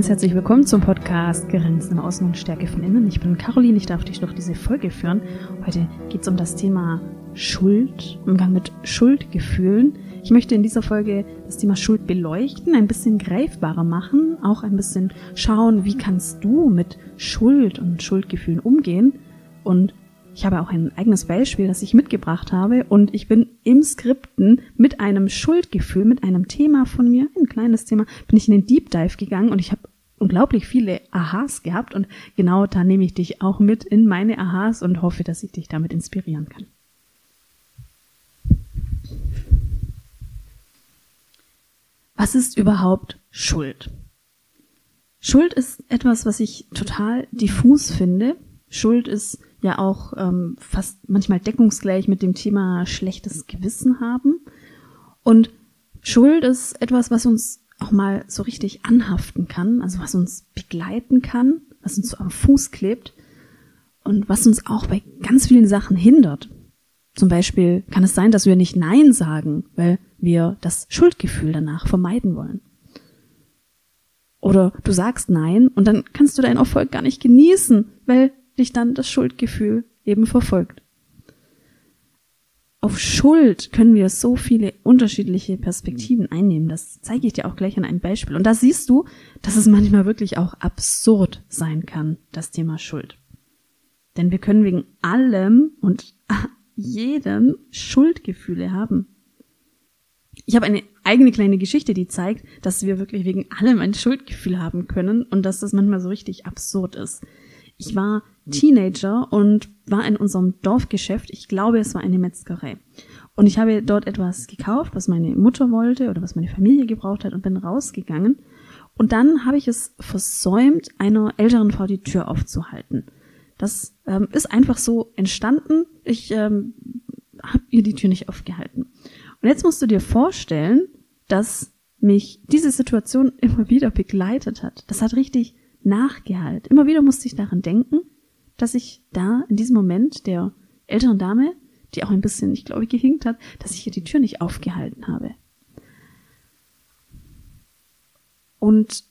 ganz herzlich willkommen zum Podcast Grenzen Außen und Stärke von Innen. Ich bin Caroline, ich darf dich durch diese Folge führen. Heute geht es um das Thema Schuld, Umgang mit Schuldgefühlen. Ich möchte in dieser Folge das Thema Schuld beleuchten, ein bisschen greifbarer machen, auch ein bisschen schauen, wie kannst du mit Schuld und Schuldgefühlen umgehen. Und ich habe auch ein eigenes Beispiel, das ich mitgebracht habe. Und ich bin im Skripten mit einem Schuldgefühl, mit einem Thema von mir, ein kleines Thema, bin ich in den Deep Dive gegangen und ich habe unglaublich viele Aha's gehabt. Und genau da nehme ich dich auch mit in meine Aha's und hoffe, dass ich dich damit inspirieren kann. Was ist überhaupt Schuld? Schuld ist etwas, was ich total diffus finde. Schuld ist ja auch ähm, fast manchmal deckungsgleich mit dem Thema schlechtes Gewissen haben. Und Schuld ist etwas, was uns auch mal so richtig anhaften kann, also was uns begleiten kann, was uns so am Fuß klebt und was uns auch bei ganz vielen Sachen hindert. Zum Beispiel kann es sein, dass wir nicht Nein sagen, weil wir das Schuldgefühl danach vermeiden wollen. Oder du sagst Nein und dann kannst du deinen Erfolg gar nicht genießen, weil dich dann das Schuldgefühl eben verfolgt. Auf Schuld können wir so viele unterschiedliche Perspektiven einnehmen. Das zeige ich dir auch gleich an einem Beispiel. Und da siehst du, dass es manchmal wirklich auch absurd sein kann, das Thema Schuld. Denn wir können wegen allem und jedem Schuldgefühle haben. Ich habe eine eigene kleine Geschichte, die zeigt, dass wir wirklich wegen allem ein Schuldgefühl haben können und dass das manchmal so richtig absurd ist. Ich war Teenager und war in unserem Dorfgeschäft. Ich glaube, es war eine Metzgerei. Und ich habe dort etwas gekauft, was meine Mutter wollte oder was meine Familie gebraucht hat und bin rausgegangen. Und dann habe ich es versäumt, einer älteren Frau die Tür aufzuhalten. Das ähm, ist einfach so entstanden. Ich ähm, habe ihr die Tür nicht aufgehalten. Und jetzt musst du dir vorstellen, dass mich diese Situation immer wieder begleitet hat. Das hat richtig nachgehalt. Immer wieder musste ich daran denken, dass ich da in diesem Moment der älteren Dame, die auch ein bisschen, ich glaube, gehinkt hat, dass ich ihr die Tür nicht aufgehalten habe. Und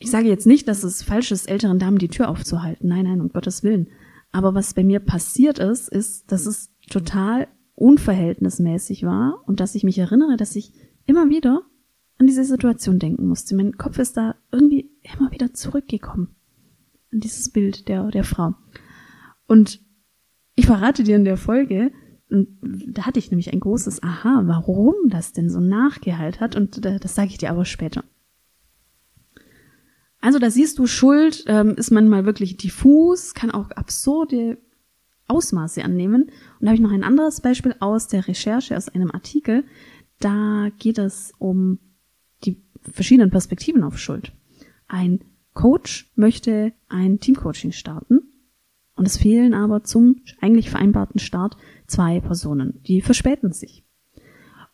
ich sage jetzt nicht, dass es falsch ist, älteren Damen die Tür aufzuhalten. Nein, nein, um Gottes Willen. Aber was bei mir passiert ist, ist, dass es total unverhältnismäßig war und dass ich mich erinnere, dass ich immer wieder an diese Situation denken musste. Mein Kopf ist da irgendwie immer wieder zurückgekommen. An dieses Bild der, der Frau. Und ich verrate dir in der Folge, da hatte ich nämlich ein großes Aha, warum das denn so nachgeheilt hat, und das sage ich dir aber später. Also da siehst du, Schuld ähm, ist manchmal wirklich diffus, kann auch absurde Ausmaße annehmen. Und da habe ich noch ein anderes Beispiel aus der Recherche, aus einem Artikel. Da geht es um die verschiedenen Perspektiven auf Schuld. Ein Coach möchte ein Teamcoaching starten und es fehlen aber zum eigentlich vereinbarten Start zwei Personen. Die verspäten sich.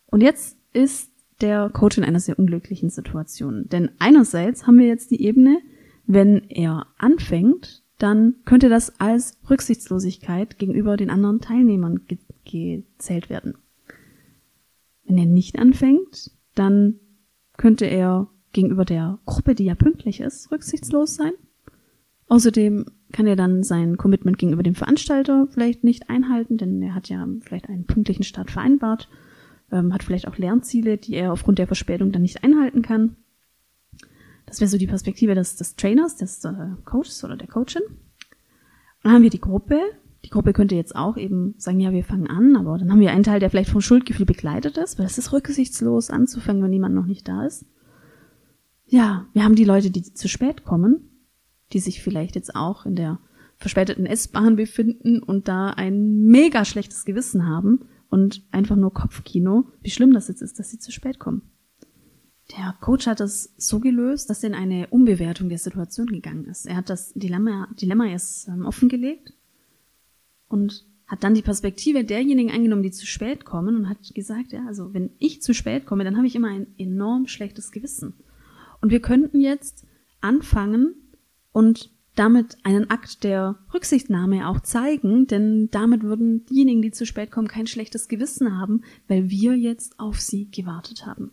Und jetzt ist der Coach in einer sehr unglücklichen Situation. Denn einerseits haben wir jetzt die Ebene, wenn er anfängt, dann könnte das als Rücksichtslosigkeit gegenüber den anderen Teilnehmern ge gezählt werden. Wenn er nicht anfängt, dann könnte er gegenüber der Gruppe, die ja pünktlich ist, rücksichtslos sein. Außerdem kann er dann sein Commitment gegenüber dem Veranstalter vielleicht nicht einhalten, denn er hat ja vielleicht einen pünktlichen Start vereinbart, ähm, hat vielleicht auch Lernziele, die er aufgrund der Verspätung dann nicht einhalten kann. Das wäre so die Perspektive des, des Trainers, des äh, Coaches oder der Coachin. Dann haben wir die Gruppe. Die Gruppe könnte jetzt auch eben sagen, ja, wir fangen an, aber dann haben wir einen Teil, der vielleicht vom Schuldgefühl begleitet ist, weil es ist rücksichtslos anzufangen, wenn niemand noch nicht da ist. Ja, wir haben die Leute, die zu spät kommen, die sich vielleicht jetzt auch in der verspäteten S-Bahn befinden und da ein mega schlechtes Gewissen haben und einfach nur Kopfkino, wie schlimm das jetzt ist, dass sie zu spät kommen. Der Coach hat es so gelöst, dass er in eine Umbewertung der Situation gegangen ist. Er hat das Dilemma, Dilemma erst ähm, offengelegt und hat dann die Perspektive derjenigen eingenommen, die zu spät kommen und hat gesagt, ja, also wenn ich zu spät komme, dann habe ich immer ein enorm schlechtes Gewissen. Und wir könnten jetzt anfangen und damit einen Akt der Rücksichtnahme auch zeigen, denn damit würden diejenigen, die zu spät kommen, kein schlechtes Gewissen haben, weil wir jetzt auf sie gewartet haben.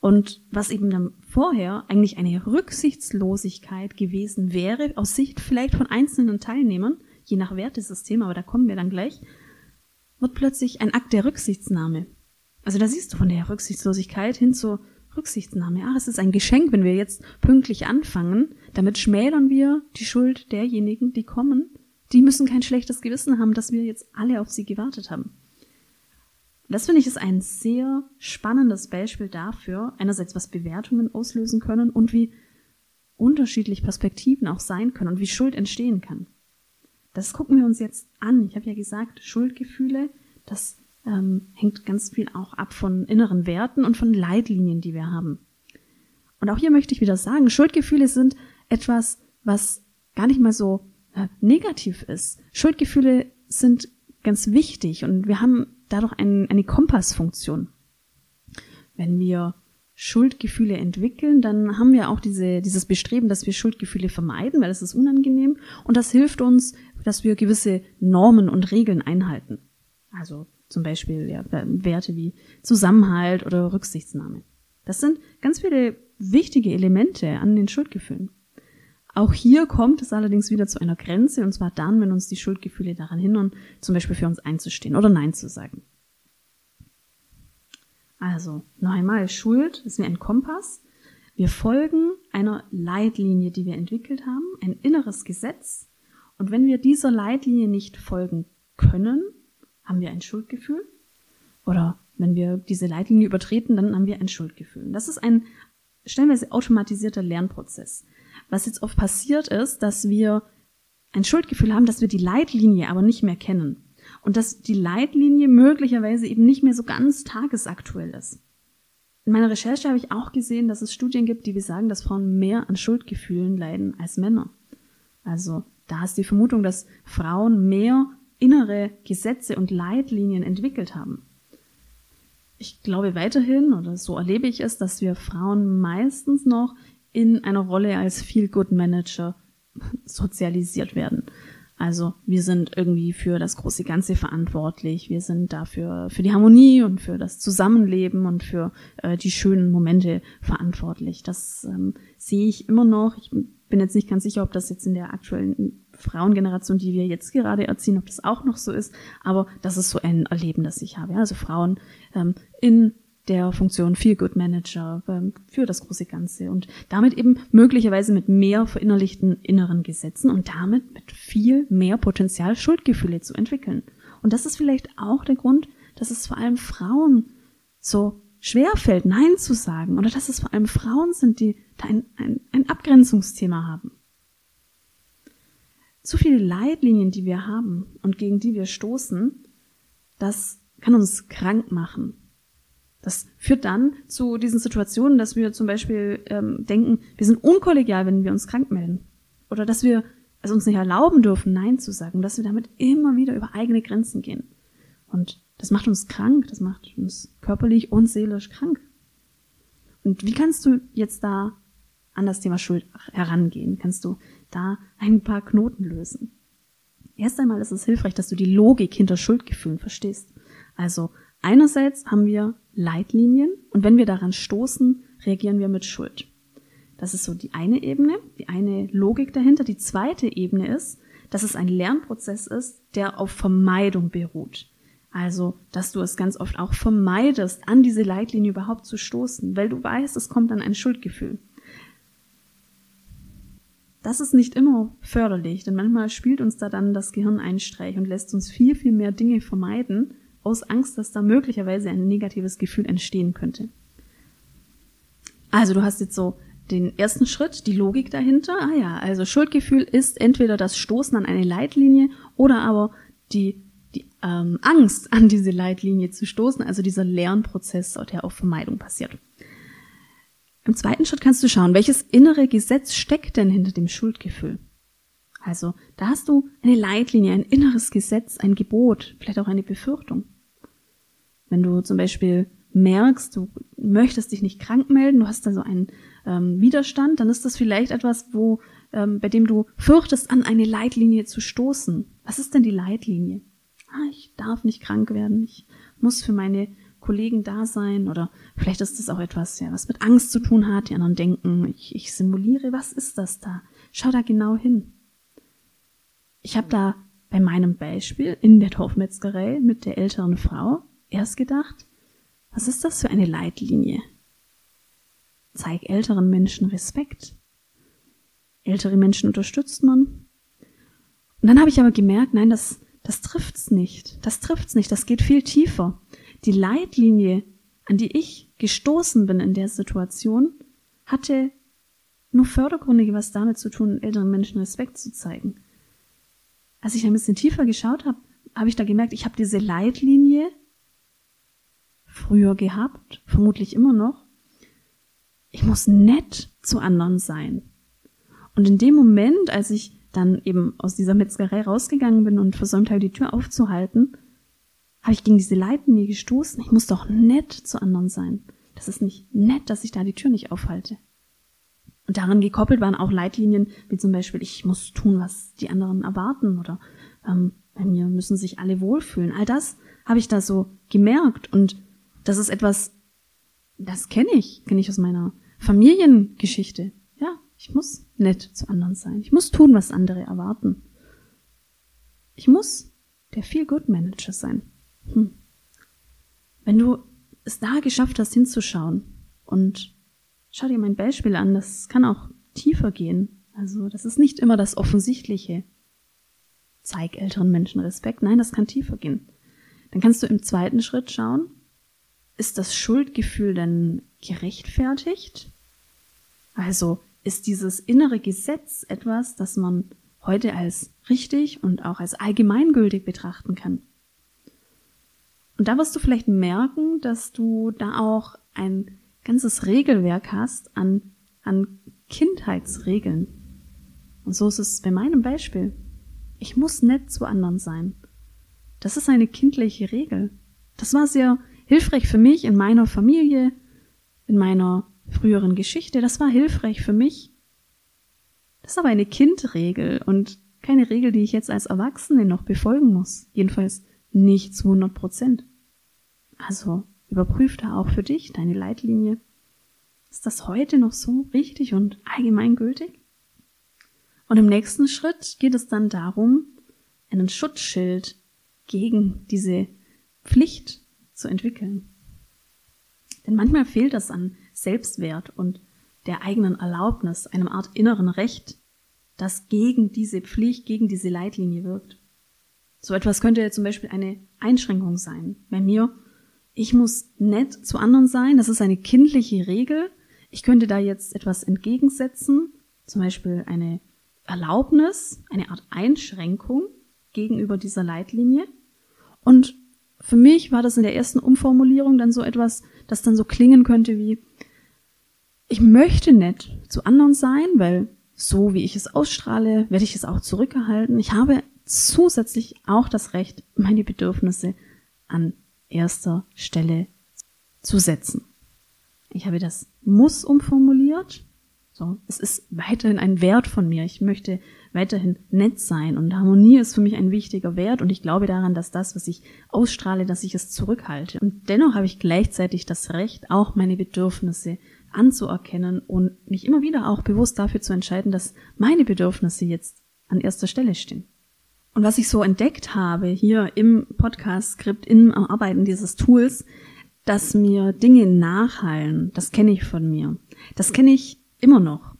Und was eben dann vorher eigentlich eine Rücksichtslosigkeit gewesen wäre, aus Sicht vielleicht von einzelnen Teilnehmern, je nach Wertesystem, aber da kommen wir dann gleich, wird plötzlich ein Akt der Rücksichtnahme. Also da siehst du von der Rücksichtslosigkeit hin zur Rücksichtnahme. Ah, es ist ein Geschenk, wenn wir jetzt pünktlich anfangen. Damit schmälern wir die Schuld derjenigen, die kommen. Die müssen kein schlechtes Gewissen haben, dass wir jetzt alle auf sie gewartet haben. Das finde ich ist ein sehr spannendes Beispiel dafür, einerseits was Bewertungen auslösen können und wie unterschiedlich Perspektiven auch sein können und wie Schuld entstehen kann. Das gucken wir uns jetzt an. Ich habe ja gesagt, Schuldgefühle, das ähm, hängt ganz viel auch ab von inneren Werten und von Leitlinien, die wir haben. Und auch hier möchte ich wieder sagen, Schuldgefühle sind etwas, was gar nicht mal so äh, negativ ist. Schuldgefühle sind ganz wichtig und wir haben dadurch ein, eine Kompassfunktion. Wenn wir Schuldgefühle entwickeln, dann haben wir auch diese, dieses Bestreben, dass wir Schuldgefühle vermeiden, weil es ist unangenehm und das hilft uns, dass wir gewisse Normen und Regeln einhalten. Also zum Beispiel ja, Werte wie Zusammenhalt oder Rücksichtsnahme. Das sind ganz viele wichtige Elemente an den Schuldgefühlen. Auch hier kommt es allerdings wieder zu einer Grenze, und zwar dann, wenn uns die Schuldgefühle daran hindern, zum Beispiel für uns einzustehen oder Nein zu sagen. Also, noch einmal, Schuld ist wie ein Kompass. Wir folgen einer Leitlinie, die wir entwickelt haben, ein inneres Gesetz. Und wenn wir dieser Leitlinie nicht folgen können, haben wir ein Schuldgefühl. Oder wenn wir diese Leitlinie übertreten, dann haben wir ein Schuldgefühl. Das ist ein stellenweise automatisierter Lernprozess. Was jetzt oft passiert ist, dass wir ein Schuldgefühl haben, dass wir die Leitlinie aber nicht mehr kennen. Und dass die Leitlinie möglicherweise eben nicht mehr so ganz tagesaktuell ist. In meiner Recherche habe ich auch gesehen, dass es Studien gibt, die besagen, dass Frauen mehr an Schuldgefühlen leiden als Männer. Also da ist die Vermutung, dass Frauen mehr innere Gesetze und Leitlinien entwickelt haben. Ich glaube weiterhin, oder so erlebe ich es, dass wir Frauen meistens noch in einer Rolle als Feel-Good-Manager sozialisiert werden. Also wir sind irgendwie für das große Ganze verantwortlich. Wir sind dafür für die Harmonie und für das Zusammenleben und für äh, die schönen Momente verantwortlich. Das ähm, sehe ich immer noch. Ich bin jetzt nicht ganz sicher, ob das jetzt in der aktuellen Frauengeneration, die wir jetzt gerade erziehen, ob das auch noch so ist, aber das ist so ein Erleben, das ich habe. Ja? Also Frauen ähm, in der Funktion Feel Good Manager ähm, für das große Ganze und damit eben möglicherweise mit mehr verinnerlichten inneren Gesetzen und damit mit viel mehr Potenzial Schuldgefühle zu entwickeln. Und das ist vielleicht auch der Grund, dass es vor allem Frauen so schwer fällt, Nein zu sagen oder dass es vor allem Frauen sind, die da ein, ein, ein Abgrenzungsthema haben zu viele Leitlinien, die wir haben und gegen die wir stoßen, das kann uns krank machen. Das führt dann zu diesen Situationen, dass wir zum Beispiel ähm, denken, wir sind unkollegial, wenn wir uns krank melden. Oder dass wir es uns nicht erlauben dürfen, Nein zu sagen, dass wir damit immer wieder über eigene Grenzen gehen. Und das macht uns krank, das macht uns körperlich und seelisch krank. Und wie kannst du jetzt da an das Thema Schuld herangehen? Kannst du da ein paar Knoten lösen? Erst einmal ist es hilfreich, dass du die Logik hinter Schuldgefühlen verstehst. Also einerseits haben wir Leitlinien und wenn wir daran stoßen, reagieren wir mit Schuld. Das ist so die eine Ebene, die eine Logik dahinter. Die zweite Ebene ist, dass es ein Lernprozess ist, der auf Vermeidung beruht. Also, dass du es ganz oft auch vermeidest, an diese Leitlinie überhaupt zu stoßen, weil du weißt, es kommt dann ein Schuldgefühl. Das ist nicht immer förderlich, denn manchmal spielt uns da dann das Gehirn einen Streich und lässt uns viel, viel mehr Dinge vermeiden, aus Angst, dass da möglicherweise ein negatives Gefühl entstehen könnte. Also du hast jetzt so den ersten Schritt, die Logik dahinter. Ah ja, also Schuldgefühl ist entweder das Stoßen an eine Leitlinie oder aber die, die ähm, Angst, an diese Leitlinie zu stoßen, also dieser Lernprozess, der auf Vermeidung passiert. Im zweiten Schritt kannst du schauen, welches innere Gesetz steckt denn hinter dem Schuldgefühl? Also da hast du eine Leitlinie, ein inneres Gesetz, ein Gebot, vielleicht auch eine Befürchtung. Wenn du zum Beispiel merkst, du möchtest dich nicht krank melden, du hast da so einen ähm, Widerstand, dann ist das vielleicht etwas, wo, ähm, bei dem du fürchtest, an eine Leitlinie zu stoßen. Was ist denn die Leitlinie? Ah, ich darf nicht krank werden, ich muss für meine Kollegen da sein oder vielleicht ist das auch etwas, ja, was mit Angst zu tun hat. Die anderen denken, ich, ich simuliere, was ist das da? Schau da genau hin. Ich habe da bei meinem Beispiel in der Torfmetzgerei mit der älteren Frau erst gedacht, was ist das für eine Leitlinie? Zeig älteren Menschen Respekt. Ältere Menschen unterstützt man. Und dann habe ich aber gemerkt, nein, das, das trifft's nicht. Das trifft's nicht. Das geht viel tiefer die Leitlinie, an die ich gestoßen bin in der Situation, hatte nur fördergründig was damit zu tun, älteren Menschen Respekt zu zeigen. Als ich ein bisschen tiefer geschaut habe, habe ich da gemerkt, ich habe diese Leitlinie früher gehabt, vermutlich immer noch. Ich muss nett zu anderen sein. Und in dem Moment, als ich dann eben aus dieser Metzgerei rausgegangen bin und versäumt habe, die Tür aufzuhalten, habe ich gegen diese Leitlinie gestoßen. Ich muss doch nett zu anderen sein. Das ist nicht nett, dass ich da die Tür nicht aufhalte. Und daran gekoppelt waren auch Leitlinien, wie zum Beispiel, ich muss tun, was die anderen erwarten oder ähm, bei mir müssen sich alle wohlfühlen. All das habe ich da so gemerkt und das ist etwas, das kenne ich, kenne ich aus meiner Familiengeschichte. Ja, ich muss nett zu anderen sein. Ich muss tun, was andere erwarten. Ich muss der Feel-Good-Manager sein. Hm. Wenn du es da geschafft hast, hinzuschauen und schau dir mein Beispiel an, das kann auch tiefer gehen. Also das ist nicht immer das Offensichtliche. Zeig älteren Menschen Respekt. Nein, das kann tiefer gehen. Dann kannst du im zweiten Schritt schauen, ist das Schuldgefühl denn gerechtfertigt? Also ist dieses innere Gesetz etwas, das man heute als richtig und auch als allgemeingültig betrachten kann? Und da wirst du vielleicht merken, dass du da auch ein ganzes Regelwerk hast an, an Kindheitsregeln. Und so ist es bei meinem Beispiel. Ich muss nett zu anderen sein. Das ist eine kindliche Regel. Das war sehr hilfreich für mich in meiner Familie, in meiner früheren Geschichte. Das war hilfreich für mich. Das ist aber eine Kindregel und keine Regel, die ich jetzt als Erwachsene noch befolgen muss. Jedenfalls nicht zu 100 Prozent. Also überprüf da auch für dich deine Leitlinie. Ist das heute noch so richtig und allgemeingültig? Und im nächsten Schritt geht es dann darum, einen Schutzschild gegen diese Pflicht zu entwickeln. Denn manchmal fehlt das an Selbstwert und der eigenen Erlaubnis, einem Art inneren Recht, das gegen diese Pflicht, gegen diese Leitlinie wirkt. So etwas könnte ja zum Beispiel eine Einschränkung sein. Bei mir, ich muss nett zu anderen sein, das ist eine kindliche Regel. Ich könnte da jetzt etwas entgegensetzen, zum Beispiel eine Erlaubnis, eine Art Einschränkung gegenüber dieser Leitlinie. Und für mich war das in der ersten Umformulierung dann so etwas, das dann so klingen könnte wie, ich möchte nett zu anderen sein, weil so wie ich es ausstrahle, werde ich es auch zurückerhalten. Ich habe zusätzlich auch das Recht, meine Bedürfnisse an erster Stelle zu setzen. Ich habe das muss umformuliert. So, es ist weiterhin ein Wert von mir. Ich möchte weiterhin nett sein und Harmonie ist für mich ein wichtiger Wert und ich glaube daran, dass das, was ich ausstrahle, dass ich es zurückhalte. Und dennoch habe ich gleichzeitig das Recht, auch meine Bedürfnisse anzuerkennen und mich immer wieder auch bewusst dafür zu entscheiden, dass meine Bedürfnisse jetzt an erster Stelle stehen. Und was ich so entdeckt habe hier im Podcast-Skript, im Arbeiten dieses Tools, dass mir Dinge nachhallen, das kenne ich von mir. Das kenne ich immer noch.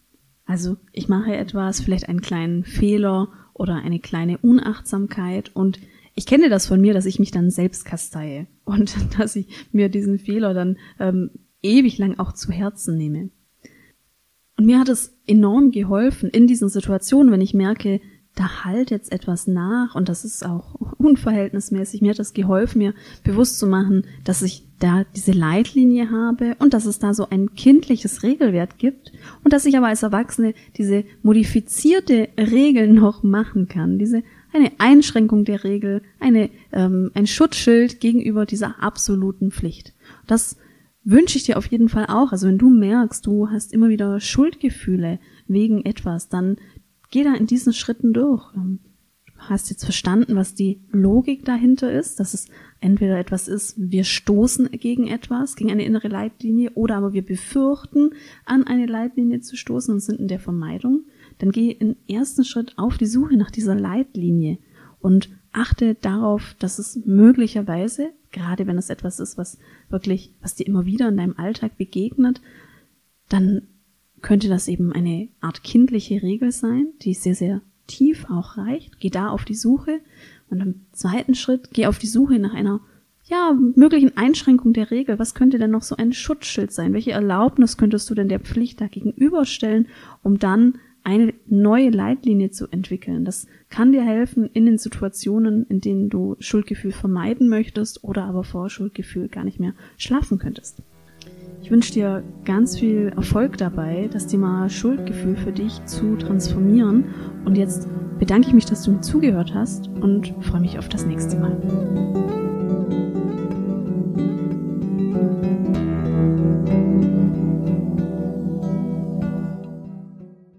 Also ich mache etwas, vielleicht einen kleinen Fehler oder eine kleine Unachtsamkeit und ich kenne das von mir, dass ich mich dann selbst kasteie und dass ich mir diesen Fehler dann ähm, ewig lang auch zu Herzen nehme. Und mir hat es enorm geholfen in diesen Situationen, wenn ich merke, da halt jetzt etwas nach und das ist auch unverhältnismäßig. Mir hat das geholfen, mir bewusst zu machen, dass ich da diese Leitlinie habe und dass es da so ein kindliches Regelwert gibt und dass ich aber als Erwachsene diese modifizierte Regel noch machen kann. Diese eine Einschränkung der Regel, eine, ähm, ein Schutzschild gegenüber dieser absoluten Pflicht. Das wünsche ich dir auf jeden Fall auch. Also wenn du merkst, du hast immer wieder Schuldgefühle wegen etwas, dann geh da in diesen Schritten durch. Ähm, du hast jetzt verstanden, was die Logik dahinter ist, dass es entweder etwas ist, wir stoßen gegen etwas, gegen eine innere Leitlinie, oder aber wir befürchten, an eine Leitlinie zu stoßen und sind in der Vermeidung. Dann geh im ersten Schritt auf die Suche nach dieser Leitlinie und achte darauf, dass es möglicherweise, gerade wenn es etwas ist, was wirklich, was dir immer wieder in deinem Alltag begegnet, dann könnte das eben eine Art kindliche Regel sein, die sehr, sehr tief auch reicht. Geh da auf die Suche. Und im zweiten Schritt geh auf die Suche nach einer ja, möglichen Einschränkung der Regel. Was könnte denn noch so ein Schutzschild sein? Welche Erlaubnis könntest du denn der Pflicht da gegenüberstellen, um dann eine neue Leitlinie zu entwickeln? Das kann dir helfen in den Situationen, in denen du Schuldgefühl vermeiden möchtest oder aber vor Schuldgefühl gar nicht mehr schlafen könntest. Ich wünsche dir ganz viel Erfolg dabei, das Thema Schuldgefühl für dich zu transformieren. Und jetzt bedanke ich mich, dass du mir zugehört hast und freue mich auf das nächste Mal.